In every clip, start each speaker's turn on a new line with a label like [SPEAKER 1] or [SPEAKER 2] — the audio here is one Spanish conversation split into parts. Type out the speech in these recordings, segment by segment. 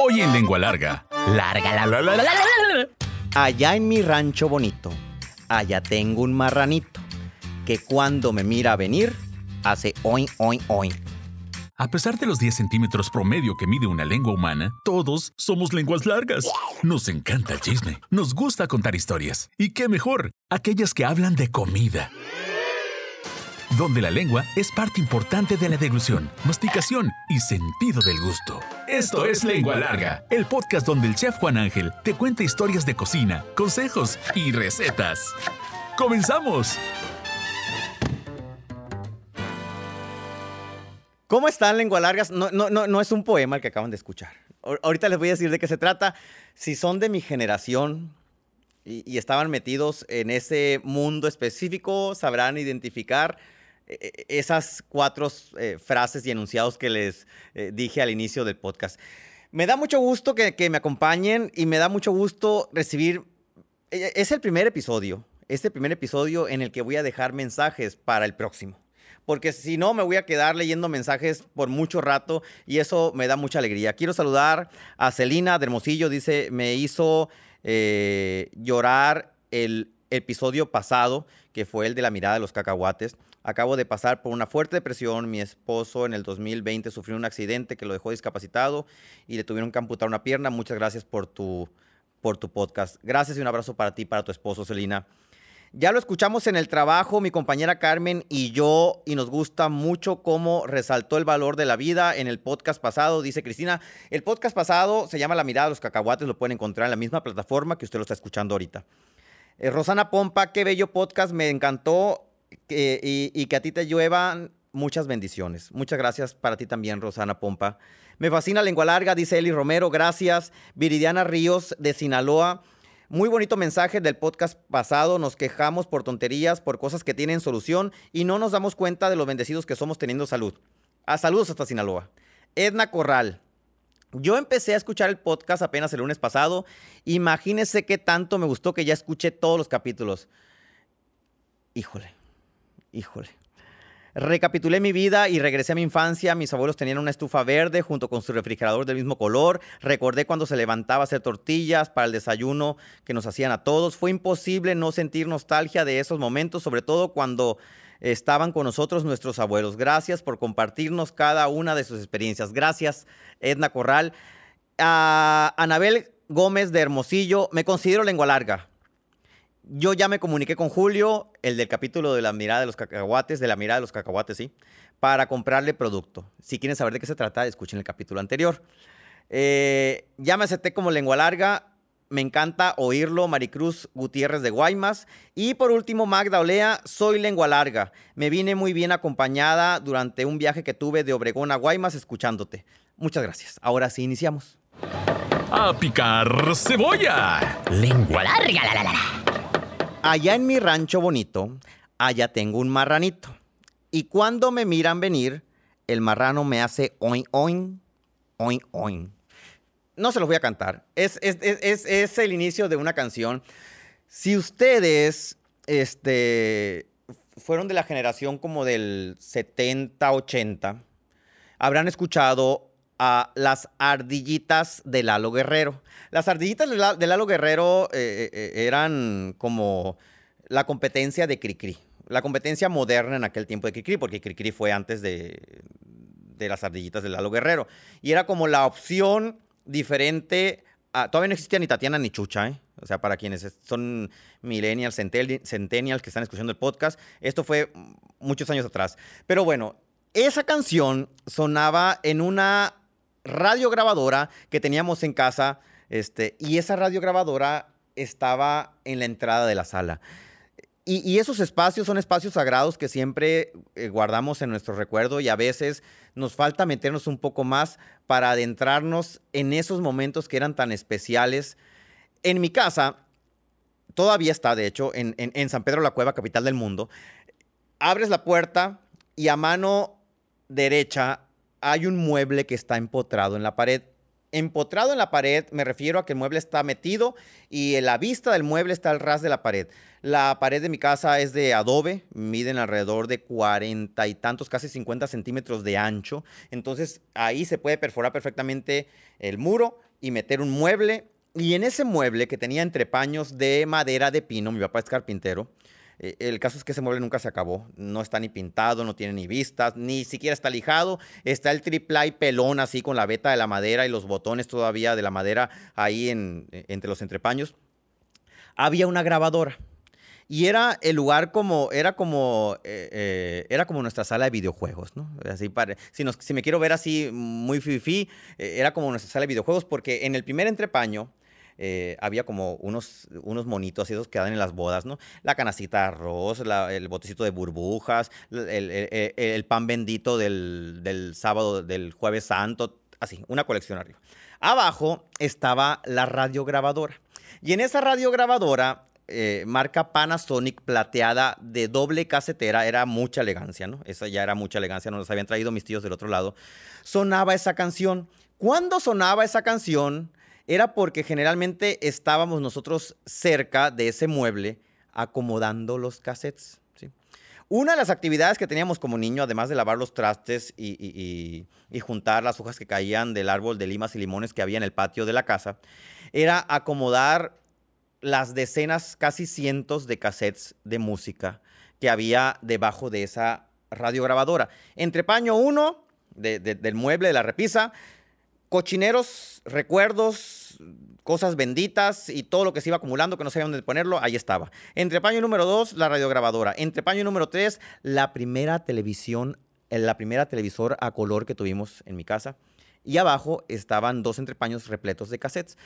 [SPEAKER 1] Hoy en Lengua Larga. Larga la la la la.
[SPEAKER 2] Allá en mi rancho bonito, allá tengo un marranito que cuando me mira venir, hace oin, oin, oin.
[SPEAKER 1] A pesar de los 10 centímetros promedio que mide una lengua humana, todos somos lenguas largas. Nos encanta el chisme, nos gusta contar historias. Y qué mejor, aquellas que hablan de comida. Donde la lengua es parte importante de la deglución, masticación y sentido del gusto. Esto es Lengua Larga, el podcast donde el chef Juan Ángel te cuenta historias de cocina, consejos y recetas. ¡Comenzamos!
[SPEAKER 2] ¿Cómo están, lengua largas? No, no, es un poema el que acaban de escuchar. Ahor- Ahorita les voy a decir de qué se trata. Si son de mi generación y, estaban metidos en ese mundo específico, sabrán identificar esas cuatro eh, frases y enunciados que les eh, dije al inicio del podcast. Me da mucho gusto que, me acompañen y me da mucho gusto recibir... eh, Es el primer episodio, este primer episodio en el que voy a dejar mensajes para el próximo porque si no me voy a quedar leyendo mensajes por mucho rato y eso me da mucha alegría. Quiero saludar a Celina de Hermosillo, dice, me hizo llorar el episodio pasado, que fue el de la mirada de los cacahuates. Acabo de pasar por una fuerte depresión. Mi esposo en el 2020 sufrió un accidente que lo dejó discapacitado y le tuvieron que amputar una pierna. Muchas gracias por tu, por tu podcast. Gracias y un abrazo para ti, para tu esposo, Celina. Ya lo escuchamos en el trabajo, mi compañera Carmen y yo, y nos gusta mucho cómo resaltó el valor de la vida en el podcast pasado, dice Cristina. El podcast pasado se llama La mirada de los cacahuates, lo pueden encontrar en la misma plataforma que usted lo está escuchando ahorita. Eh, Rosana Pompa, qué bello podcast, me encantó y, que a ti te lluevan muchas bendiciones. Muchas gracias para ti también, Rosana Pompa. Me fascina Lengua Larga, dice Eli Romero, gracias. Viridiana Ríos de Sinaloa. Muy bonito mensaje del podcast pasado. Nos quejamos por tonterías, por cosas que tienen solución y no nos damos cuenta de los bendecidos que somos teniendo salud. A saludos hasta Sinaloa. Edna Corral. Yo empecé a escuchar el podcast apenas el lunes pasado. Imagínense qué tanto me gustó que ya escuché todos los capítulos. Híjole, híjole. Recapitulé mi vida y regresé a mi infancia. Mis abuelos tenían una estufa verde junto con su refrigerador del mismo color. Recordé cuando se levantaba a hacer tortillas para el desayuno que nos hacían a todos. Fue imposible no sentir nostalgia de esos momentos, sobre todo cuando estaban con nosotros nuestros abuelos. Gracias por compartirnos cada una de sus experiencias. Gracias, Edna Corral. A Anabel Gómez de Hermosillo, me considero lengua larga. Yo ya me comuniqué con Julio, el del capítulo de la mirada de los cacahuates, de la mirada de los cacahuates, sí, para comprarle producto. Si quieren saber de qué se trata, escuchen el capítulo anterior. Eh, ya me acepté como lengua larga. Me encanta oírlo, Maricruz Gutiérrez de Guaymas. Y por último, Magda Olea, soy lengua larga. Me vine muy bien acompañada durante un viaje que tuve de Obregón a Guaymas escuchándote. Muchas gracias. Ahora sí iniciamos.
[SPEAKER 1] ¡A picar cebolla!
[SPEAKER 3] Lengua larga, la la la.
[SPEAKER 2] Allá en mi rancho bonito, allá tengo un marranito. Y cuando me miran venir, el marrano me hace oin, oin, oin, oin. No se los voy a cantar. Es, es, es- el inicio de una canción. Si ustedes este, fueron de la generación como del 70, 80, habrán escuchado a las ardillitas de Lalo Guerrero. Las ardillitas de Lalo Guerrero eh, eh, eh, eran como la competencia de Cricri. La competencia moderna en aquel tiempo de Cricri, porque Cricri fue antes de, de las ardillitas de Lalo Guerrero. Y era como la opción diferente. a- todavía no existía ni Tatiana ni Chucha, ¿eh? O sea, para quienes es- son millennials, centennials que están escuchando el podcast, esto fue muchos años atrás. Pero bueno, esa canción sonaba en una radiograbadora que teníamos en casa, este, y esa radiograbadora estaba en la entrada de la sala. Y, esos espacios son espacios sagrados que siempre eh, guardamos en nuestro recuerdo y a veces nos falta meternos un poco más para adentrarnos en esos momentos que eran tan especiales. En mi casa, todavía está, de hecho, en- en San Pedro la Cueva, capital del mundo. Abres la puerta y a mano derecha hay un mueble que está empotrado en la pared. Empotrado en la pared me refiero a que el mueble está metido y la vista del mueble está al ras de la pared. La pared de mi casa es de adobe, miden alrededor de cuarenta y tantos, casi 50 centímetros de ancho. Entonces ahí se puede perforar perfectamente el muro y meter un mueble. Y en ese mueble que tenía entrepaños de madera de pino, mi papá es carpintero, eh, el caso es que ese mueble nunca se acabó. No está ni pintado, no tiene ni vistas, ni siquiera está lijado. Está el triple pelón así con la veta de la madera y los botones todavía de la madera ahí en, eh, entre los entrepaños. Había una grabadora. Y era el lugar como, era como, eh, era como nuestra sala de videojuegos, ¿no? Así para, si, si me quiero ver así muy fifi, era como nuestra sala de videojuegos porque en el primer entrepaño eh, había como unos, unos monitos esos que dan en las bodas, ¿no? La canacita de arroz, el botecito de burbujas, el, pan bendito del, sábado, del jueves santo, así, una colección arriba. Abajo estaba la radiograbadora. Y en esa radiograbadora, eh, marca Panasonic plateada de doble casetera, era mucha elegancia, ¿no? Esa ya era mucha elegancia, nos habían traído mis tíos del otro lado. Sonaba esa canción. Cuando sonaba esa canción, era porque generalmente estábamos nosotros cerca de ese mueble acomodando los cassettes. Una de las actividades que teníamos como niño, además de lavar los trastes y, juntar las hojas que caían del árbol de limas y limones que había en el patio de la casa, era acomodar las decenas, casi cientos de cassettes de música que había debajo de esa radiograbadora. Entre paño uno del mueble de la repisa, cochineros, recuerdos, cosas benditas y todo lo que se iba acumulando que no sabía dónde ponerlo, ahí estaba. Entre paño número dos, la radiograbadora. Entre paño número tres, la primera televisión, eh, la primera televisor a color que tuvimos en mi casa. Y abajo estaban dos entrepaños repletos de cassettes.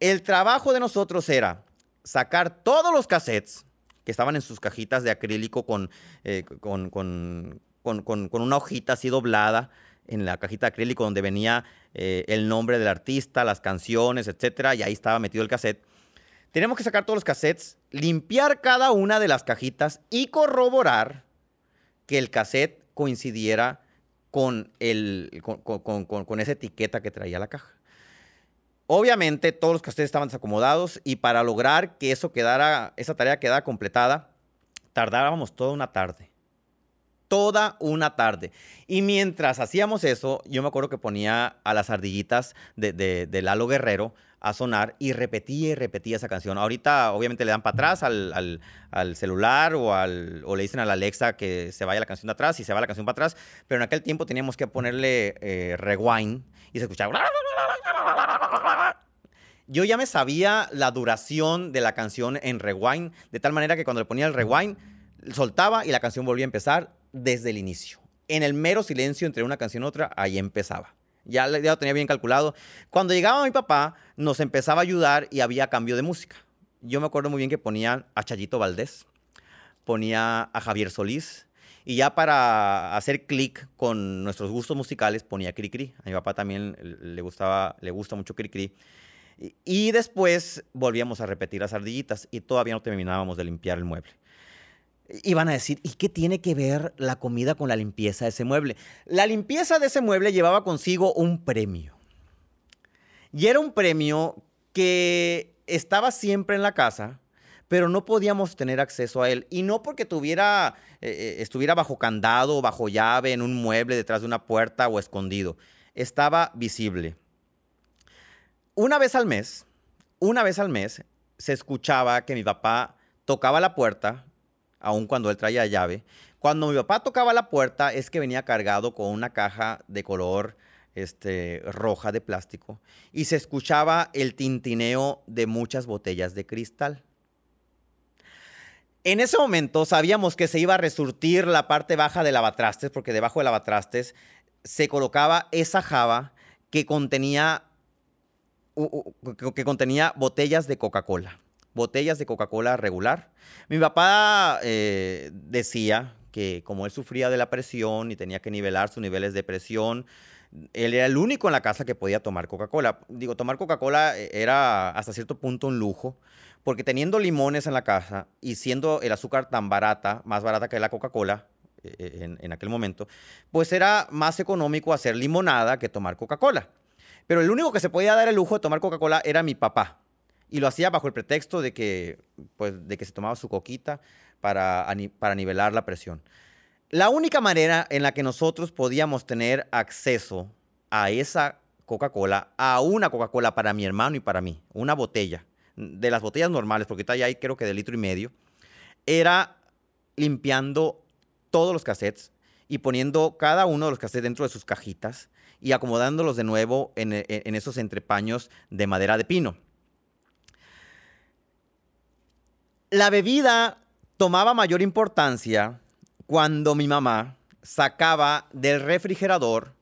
[SPEAKER 2] El trabajo de nosotros era sacar todos los cassettes que estaban en sus cajitas de acrílico con, eh, con, con, con una hojita así doblada en la cajita de acrílico donde venía eh, el nombre del artista, las canciones, etcétera, y ahí estaba metido el cassette. Tenemos que sacar todos los cassettes, limpiar cada una de las cajitas y corroborar que el cassette coincidiera con, el, con, esa etiqueta que traía la caja. Obviamente todos los cassettes estaban desacomodados y para lograr que eso quedara, esa tarea quedara completada, tardábamos toda una tarde toda una tarde. Y mientras hacíamos eso, yo me acuerdo que ponía a las ardillitas de, Lalo Guerrero a sonar y repetía y repetía esa canción. Ahorita obviamente le dan para atrás al, celular o, al, o le dicen a la Alexa que se vaya la canción de atrás y se va la canción para atrás, pero en aquel tiempo teníamos que ponerle eh, rewind y se escuchaba... Yo ya me sabía la duración de la canción en rewind, de tal manera que cuando le ponía el rewind, soltaba y la canción volvía a empezar desde el inicio. En el mero silencio entre una canción y otra, ahí empezaba. Ya, ya lo tenía bien calculado. Cuando llegaba mi papá, nos empezaba a ayudar y había cambio de música. Yo me acuerdo muy bien que ponía a Chayito Valdés, ponía a Javier Solís, y ya para hacer clic con nuestros gustos musicales ponía Cricri. A mi papá también le gustaba, le gusta mucho Cricri. Y después volvíamos a repetir las ardillitas y todavía no terminábamos de limpiar el mueble. Y van a decir, ¿y qué tiene que ver la comida con la limpieza de ese mueble? La limpieza de ese mueble llevaba consigo un premio. Y era un premio que estaba siempre en la casa, pero no podíamos tener acceso a él. Y no porque tuviera, eh, eh, estuviera bajo candado, bajo llave, en un mueble, detrás de una puerta o escondido. Estaba visible. Una vez al mes, una vez al mes, se escuchaba que mi papá tocaba la puerta aun cuando él traía llave. Cuando mi papá tocaba la puerta es que venía cargado con una caja de color este, roja de plástico y se escuchaba el tintineo de muchas botellas de cristal. En ese momento sabíamos que se iba a resurtir la parte baja del lavatrastes, porque debajo del lavatrastes se colocaba esa java que contenía, que contenía botellas de Coca-Cola botellas de Coca-Cola regular. Mi papá eh, decía que como él sufría de la presión y tenía que nivelar sus niveles de presión, él era el único en la casa que podía tomar Coca-Cola. Digo, tomar Coca-Cola eh, era hasta cierto punto un lujo, porque teniendo limones en la casa y siendo el azúcar tan barata, más barata que la Coca-Cola eh, en, en aquel momento, pues era más económico hacer limonada que tomar Coca-Cola. Pero el único que se podía dar el lujo de tomar Coca-Cola era mi papá. Y lo hacía bajo el pretexto de que, pues, de que se tomaba su coquita para, para nivelar la presión. La única manera en la que nosotros podíamos tener acceso a esa Coca-Cola a una Coca-Cola para mi hermano y para mí, una botella, de las botellas normales, porque ya hay creo que de litro y medio, era limpiando todos los cassettes y poniendo cada uno de los cassettes dentro de sus cajitas y acomodándolos de nuevo en esos entrepaños de madera de pino. La bebida tomaba mayor importancia cuando mi mamá sacaba del refrigerador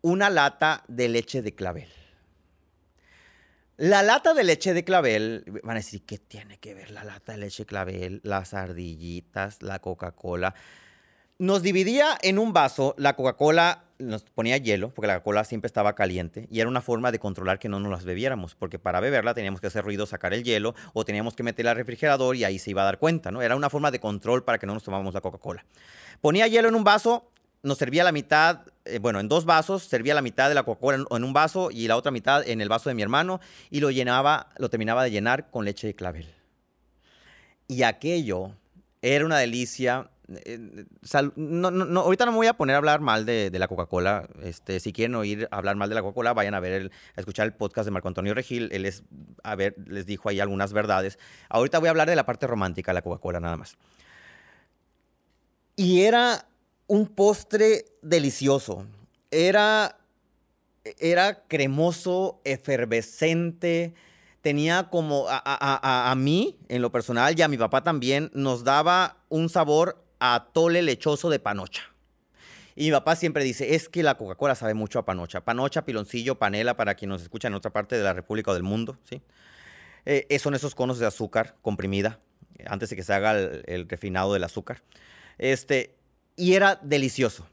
[SPEAKER 2] una lata de leche de clavel. La lata de leche de clavel, van a decir, ¿qué tiene que ver la lata de leche de clavel, las ardillitas, la Coca-Cola? Nos dividía en un vaso, la Coca-Cola nos ponía hielo, porque la Coca-Cola siempre estaba caliente, y era una forma de controlar que no nos las bebiéramos, porque para beberla teníamos que hacer ruido, sacar el hielo, o teníamos que meterla al refrigerador y ahí se iba a dar cuenta, ¿no? Era una forma de control para que no nos tomáramos la Coca-Cola. Ponía hielo en un vaso, nos servía la mitad, eh, bueno, en dos vasos, servía la mitad de la Coca-Cola en, un vaso y la otra mitad en el vaso de mi hermano y lo llenaba, lo terminaba de llenar con leche de clavel. Y aquello era una delicia. Eh, no, no, ahorita no me voy a poner a hablar mal de, la Coca-Cola. Este, si quieren oír hablar mal de la Coca-Cola, vayan a ver a escuchar el podcast de Marco Antonio Regil. Él a ver, les dijo ahí algunas verdades. Ahorita voy a hablar de la parte romántica de la Coca-Cola nada más. Y era un postre delicioso. Era, era cremoso, efervescente. Tenía como a, mí, en lo personal, y a mi papá también, nos daba un sabor a tole lechoso de panocha. Y mi papá siempre dice, es que la Coca-Cola sabe mucho a panocha. Panocha, piloncillo, panela, para quien nos escucha en otra parte de la República o del mundo, ¿sí? Eh, son esos conos de azúcar comprimida, antes de que se haga el, el refinado del azúcar. Este, y era delicioso.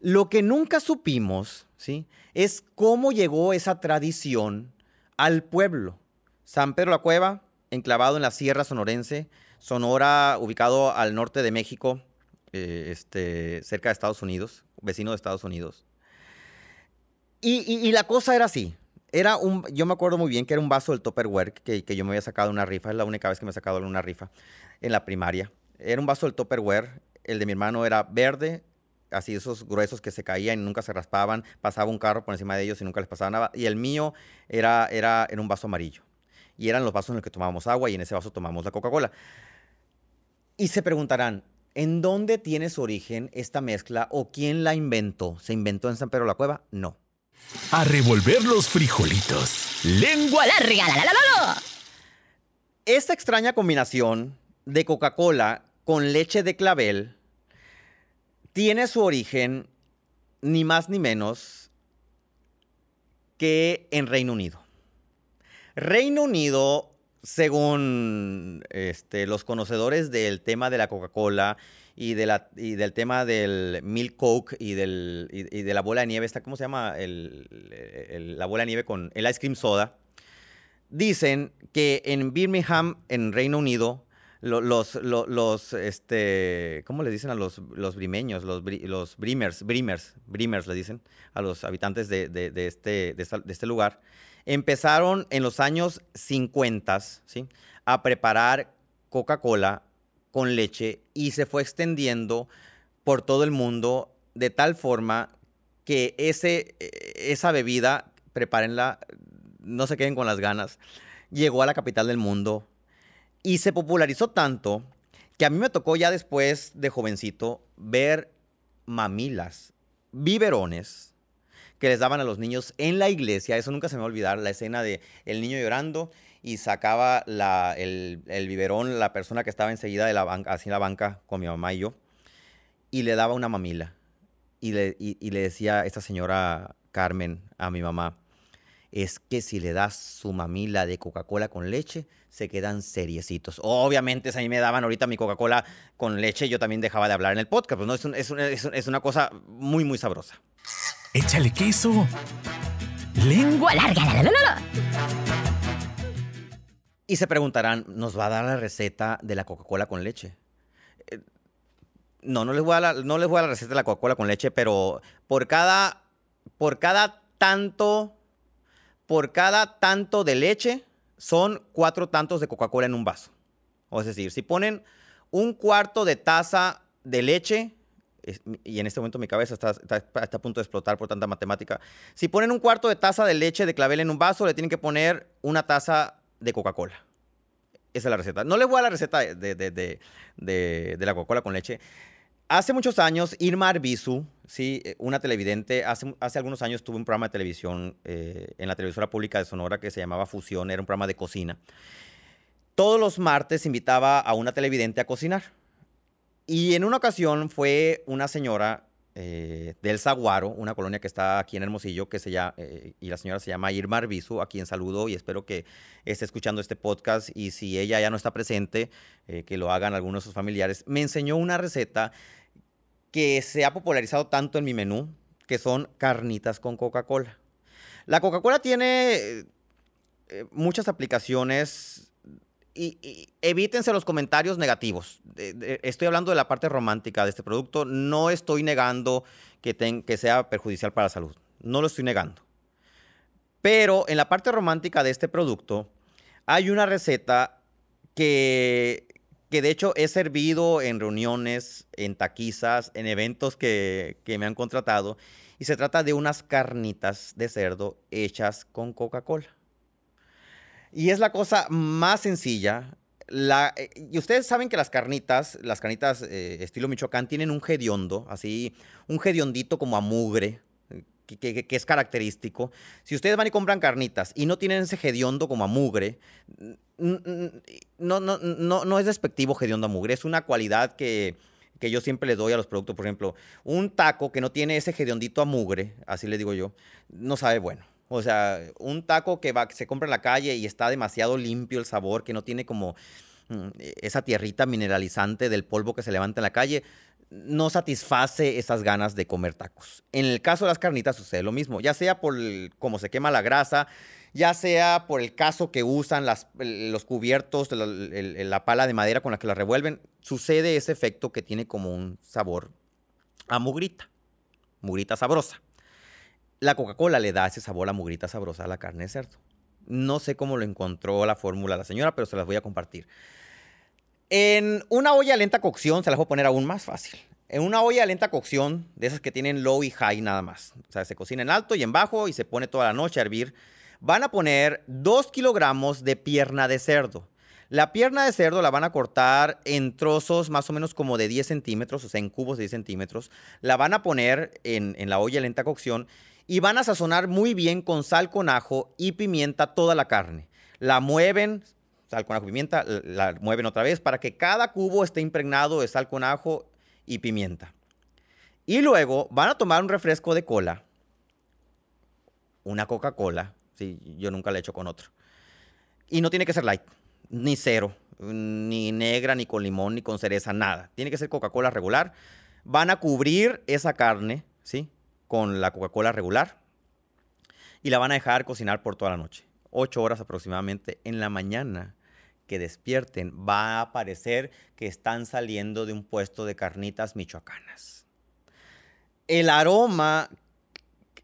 [SPEAKER 2] Lo que nunca supimos, ¿sí? Es cómo llegó esa tradición al pueblo. San Pedro la Cueva, enclavado en la Sierra Sonorense, Sonora, ubicado al norte de México, eh, este, cerca de Estados Unidos, vecino de Estados Unidos. Y, la cosa era así. Era un, yo me acuerdo muy bien que era un vaso del Tupperware que, que yo me había sacado una rifa. Es la única vez que me he sacado una rifa en la primaria. Era un vaso del Tupperware el de mi hermano era verde, así esos gruesos que se caían y nunca se raspaban, pasaba un carro por encima de ellos y nunca les pasaba nada. Y el mío era, era en un vaso amarillo. Y eran los vasos en los que tomábamos agua y en ese vaso tomamos la Coca-Cola. Y se preguntarán, ¿en dónde tiene su origen esta mezcla o quién la inventó? ¿Se inventó en San Pedro la Cueva? No.
[SPEAKER 1] A revolver los frijolitos. Lengua larga. La, la,
[SPEAKER 2] Esta extraña combinación de Coca-Cola con leche de clavel tiene su origen ni más ni menos que en Reino Unido. Reino Unido, según este, los conocedores del tema de la Coca-Cola y, de la, del tema del Milk Coke y, del, de la bola de nieve, ¿cómo se llama? la bola de nieve con el ice cream soda. Dicen que en Birmingham, en Reino Unido, los, los, este, ¿cómo le dicen a los, los brimeños? Los, los brimers, brimers, brimers le dicen a los habitantes de, este, de, este lugar. Empezaron en los años 50, ¿sí? A preparar Coca-Cola con leche y se fue extendiendo por todo el mundo de tal forma que ese, esa bebida, prepárenla, no se queden con las ganas, llegó a la capital del mundo, y se popularizó tanto que a mí me tocó ya después de jovencito ver mamilas, biberones que les daban a los niños en la iglesia. Eso nunca se me va a olvidar, la escena de el niño llorando y sacaba el, biberón la persona que estaba enseguida de la banca, así en la banca con mi mamá y yo, y le daba una mamila. Y le, y le decía esta señora Carmen, a mi mamá, es que si le das su mamila de Coca-Cola con leche, se quedan seriecitos. Obviamente, si a mí me daban ahorita mi Coca-Cola con leche, yo también dejaba de hablar en el podcast. Pues no, es, es, una cosa muy, muy sabrosa.
[SPEAKER 1] Échale queso. Lengua larga. La, la, la,
[SPEAKER 2] y se preguntarán, ¿nos va a dar la receta de la Coca-Cola con leche? Eh, no, no les, voy a no les voy a la receta de la Coca-Cola con leche, pero por cada, por cada tanto por cada tanto de leche son cuatro tantos de Coca-Cola en un vaso. O es decir, si ponen un cuarto de taza de leche, y en este momento mi cabeza está, está, a punto de explotar por tanta matemática. Si ponen un cuarto de taza de leche de clavel en un vaso, le tienen que poner una taza de Coca-Cola. Esa es la receta. No le voy a la receta de, de, de, de la Coca-Cola con leche. Hace muchos años, Irma Arbizu, ¿sí? una televidente, hace, hace algunos años tuvo un programa de televisión eh, en la televisora pública de Sonora que se llamaba Fusión, era un programa de cocina. Todos los martes invitaba a una televidente a cocinar. Y en una ocasión fue una señora eh, del Zaguaro, una colonia que está aquí en Hermosillo, que se llama, eh, y la señora se llama Irma Arbizu, a quien saludo y espero que esté escuchando este podcast y si ella ya no está presente, eh, que lo hagan algunos de sus familiares, me enseñó una receta que se ha popularizado tanto en mi menú, que son carnitas con Coca-Cola. La Coca-Cola tiene muchas aplicaciones y, evítense los comentarios negativos. estoy hablando de la parte romántica de este producto. No estoy negando que, sea perjudicial para la salud. No lo estoy negando. Pero en la parte romántica de este producto hay una receta que, que de hecho he servido en reuniones, en taquizas, en eventos que, que me han contratado. Y se trata de unas carnitas de cerdo hechas con Coca-Cola. Y es la cosa más sencilla. La, eh, y ustedes saben que las carnitas, las carnitas eh, estilo Michoacán, tienen un hediondo, así, un hediondito como a mugre, que, es característico. Si ustedes van y compran carnitas y no tienen ese hediondo como a mugre, no, no, no, no es despectivo hediondo a mugre, es una cualidad que, que yo siempre le doy a los productos. Por ejemplo, un taco que no tiene ese hediondito a mugre, así le digo yo, no sabe bueno. O sea, un taco que, se compra en la calle y está demasiado limpio el sabor, que no tiene como mm, esa tierrita mineralizante del polvo que se levanta en la calle, no satisface esas ganas de comer tacos. En el caso de las carnitas sucede lo mismo, ya sea por cómo se quema la grasa, ya sea por el caso que usan los cubiertos, la, la, pala de madera con la que la revuelven, sucede ese efecto que tiene como un sabor a mugrita, mugrita sabrosa la Coca-Cola le da ese sabor a mugrita sabrosa a la carne de cerdo. No sé cómo lo encontró la fórmula la señora, pero se las voy a compartir. En una olla lenta cocción, se las voy a poner aún más fácil. En una olla lenta cocción, de esas que tienen low y high nada más. O sea, se cocina en alto y en bajo y se pone toda la noche a hervir. Van a poner 2 kilogramos de pierna de cerdo. La pierna de cerdo la van a cortar en trozos más o menos como de 10 centímetros, o sea, en cubos de 10 centímetros. La van a poner en, en la olla lenta cocción y van a sazonar muy bien con sal con ajo y pimienta toda la carne. La mueven, sal con ajo y pimienta, la mueven otra vez para que cada cubo esté impregnado de sal con ajo y pimienta. Y luego van a tomar un refresco de cola, una Coca-Cola, sí, yo nunca la he hecho con otro. Y no tiene que ser light, ni cero, ni negra, ni con limón, ni con cereza, nada. Tiene que ser Coca-Cola regular. Van a cubrir esa carne, ¿sí? Con la Coca-Cola regular y la van a dejar cocinar por toda la noche. Ocho horas aproximadamente. En la mañana que despierten va a parecer que están saliendo de un puesto de carnitas michoacanas. El aroma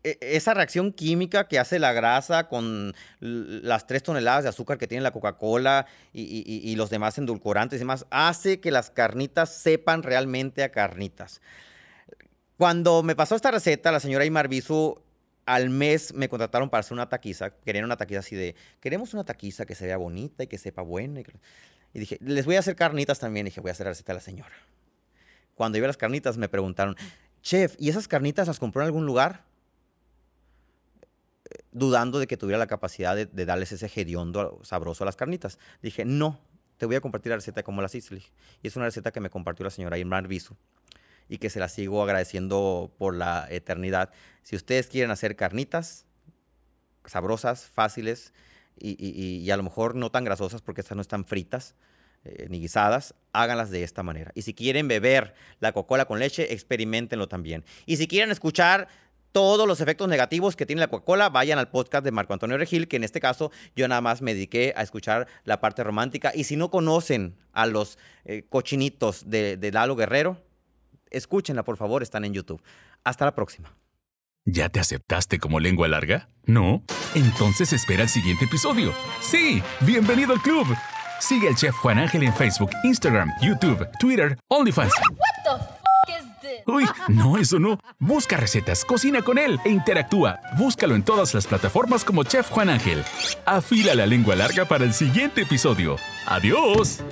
[SPEAKER 2] e, esa reacción química que hace la grasa con las tres toneladas de azúcar que tiene la Coca-Cola y, los demás endulcorantes y demás, hace que las carnitas sepan realmente a carnitas. Cuando me pasó esta receta, la señora Imar Bisu, al mes me contrataron para hacer una taquiza. Querían una taquiza así de, queremos una taquiza que se vea bonita y que sepa buena. Y, dije, les voy a hacer carnitas también. Y dije, voy a hacer la receta de la señora. Cuando iba a las carnitas me preguntaron, chef, ¿y esas carnitas las compró en algún lugar? Dudando de que tuviera la capacidad de, darles ese hediondo sabroso a las carnitas. Dije, no, te voy a compartir la receta como las hice. Y es una receta que me compartió la señora Imar Bisu y que se las sigo agradeciendo por la eternidad. Si ustedes quieren hacer carnitas sabrosas, fáciles y, a lo mejor no tan grasosas porque estas no están fritas eh, ni guisadas, háganlas de esta manera. Y si quieren beber la Coca-Cola con leche, experimentenlo también. Y si quieren escuchar todos los efectos negativos que tiene la Coca-Cola, vayan al podcast de Marco Antonio Regil, que en este caso yo nada más me dediqué a escuchar la parte romántica. Y si no conocen a los eh, cochinitos de, de Lalo Guerrero, Escúchenla, por favor, están en YouTube. Hasta la próxima.
[SPEAKER 1] ¿Ya te aceptaste como lengua larga? ¿No? Entonces espera el siguiente episodio. Sí, bienvenido al club. Sigue al chef Juan Ángel en Facebook, Instagram, YouTube, Twitter, OnlyFans. What the f is this? Uy, no, eso no. Busca recetas, cocina con él e interactúa. Búscalo en todas las plataformas como Chef Juan Ángel. Afila la lengua larga para el siguiente episodio. ¡Adiós!